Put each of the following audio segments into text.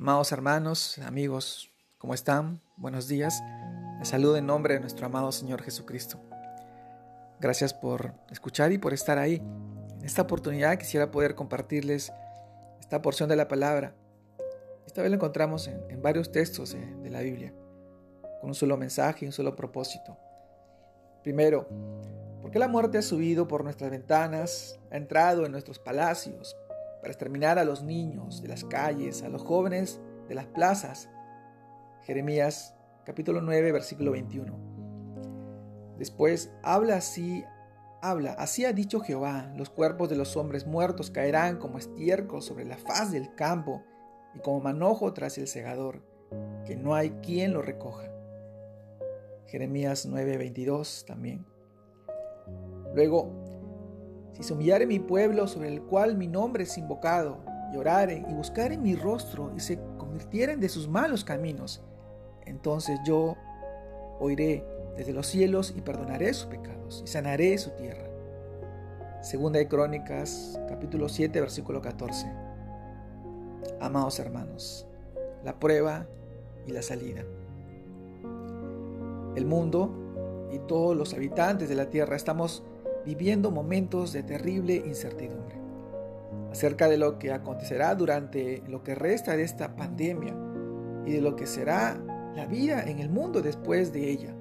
Amados hermanos, amigos, ¿cómo están? Buenos días. Les saludo en nombre de nuestro amado Señor Jesucristo. Gracias por escuchar y por estar ahí. En esta oportunidad quisiera poder compartirles esta porción de la palabra. Esta vez la encontramos en, varios textos de, de la Biblia, con un solo mensaje y un solo propósito. Primero, ¿por qué la muerte ha subido por nuestras ventanas, ha entrado en nuestros palacios, para exterminar a los niños de las calles, a los jóvenes de las plazas. Jeremías capítulo 9, versículo 21. Después, habla así, habla, así ha dicho Jehová, los cuerpos de los hombres muertos caerán como estiércol sobre la faz del campo y como manojo tras el segador, que no hay quien lo recoja. Jeremías 9, 22 también. Luego, si se humillare mi pueblo sobre el cual mi nombre es invocado, y oraren y buscaren mi rostro y se convirtieren de sus malos caminos, entonces yo oiré desde los cielos y perdonaré sus pecados y sanaré su tierra. Segunda de Crónicas, capítulo 7, versículo 14. Amados hermanos, la prueba y la salida. El mundo y todos los habitantes de la tierra estamos viviendo momentos de terrible incertidumbre acerca de lo que acontecerá durante lo que resta de esta pandemia y de lo que será la vida en el mundo después de ella.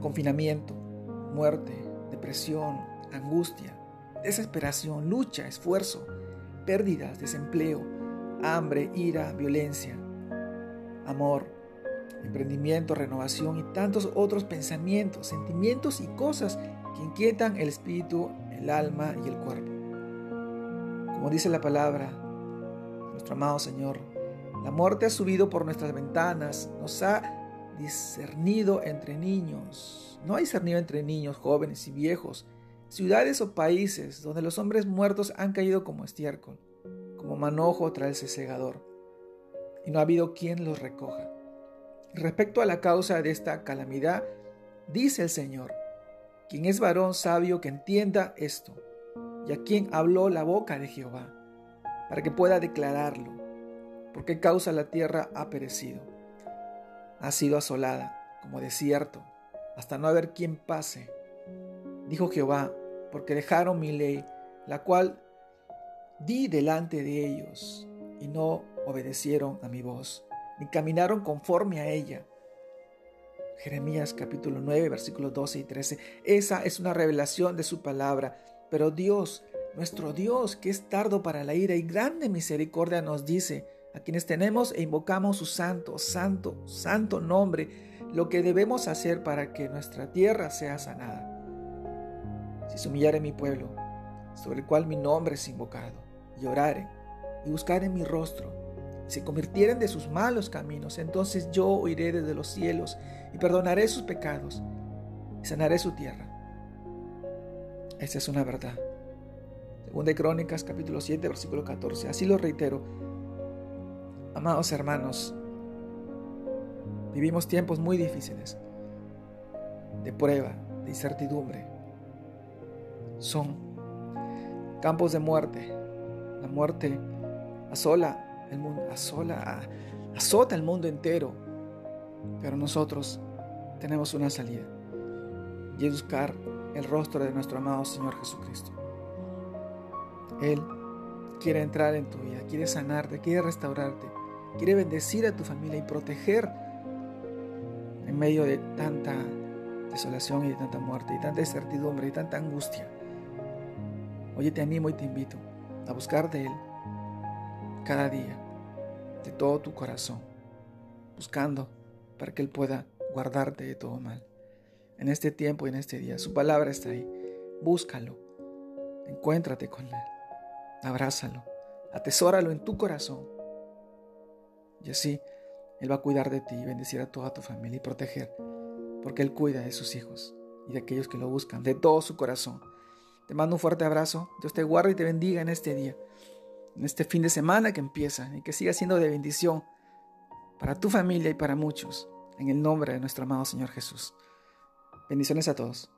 Confinamiento, muerte, depresión, angustia, desesperación, lucha, esfuerzo, pérdidas, desempleo, hambre, ira, violencia, amor, emprendimiento, renovación y tantos otros pensamientos, sentimientos y cosas que inquietan el espíritu, el alma y el cuerpo. Como dice la palabra, nuestro amado Señor, la muerte ha subido por nuestras ventanas, nos ha discernido entre niños. No hay discernido entre niños, jóvenes y viejos, ciudades o países donde los hombres muertos han caído como estiércol, como manojo tras el segador, y no ha habido quien los recoja. Respecto a la causa de esta calamidad, dice el Señor, quien es varón sabio que entienda esto, y a quien habló la boca de Jehová, para que pueda declararlo, porque causa la tierra ha perecido. Ha sido asolada, como desierto, hasta no haber quien pase. Dijo Jehová, porque dejaron mi ley, la cual di delante de ellos, y no obedecieron a mi voz, ni caminaron conforme a ella Jeremías capítulo 9, versículos 12 y 13. Esa es una revelación de su palabra. Pero Dios, nuestro Dios, que es tardo para la ira y grande misericordia, nos dice, a quienes tenemos e invocamos su santo, santo, santo nombre, lo que debemos hacer para que nuestra tierra sea sanada. Si se humillare mi pueblo, sobre el cual mi nombre es invocado, y orare, y buscare mi rostro, se convirtieren de sus malos caminos, entonces yo oiré desde los cielos y perdonaré sus pecados y sanaré su tierra. Esa es una verdad. Segunda de Crónicas capítulo 7 versículo 14. Así lo reitero. Amados hermanos, vivimos tiempos muy difíciles, de prueba, de incertidumbre. Son campos de muerte. La muerte asola el mundo, asola, azota el mundo entero. Pero nosotros tenemos una salida y es buscar el rostro de nuestro amado Señor Jesucristo. Él quiere entrar en tu vida, quiere sanarte, quiere restaurarte, quiere bendecir a tu familia y proteger en medio de tanta desolación y de tanta muerte y tanta incertidumbre y tanta angustia. Hoy te animo y te invito a buscar de Él cada día de todo tu corazón, buscando para que Él pueda guardarte de todo mal. En este tiempo y en este día, su palabra está ahí. Búscalo, encuéntrate con Él, abrázalo, atesóralo en tu corazón. Y así Él va a cuidar de ti y bendecir a toda tu familia y proteger, porque Él cuida de sus hijos y de aquellos que lo buscan de todo su corazón. Te mando un fuerte abrazo. Dios te guarde y te bendiga en este día en este fin de semana que empieza y que siga siendo de bendición para tu familia y para muchos, en el nombre de nuestro amado Señor Jesús. Bendiciones a todos.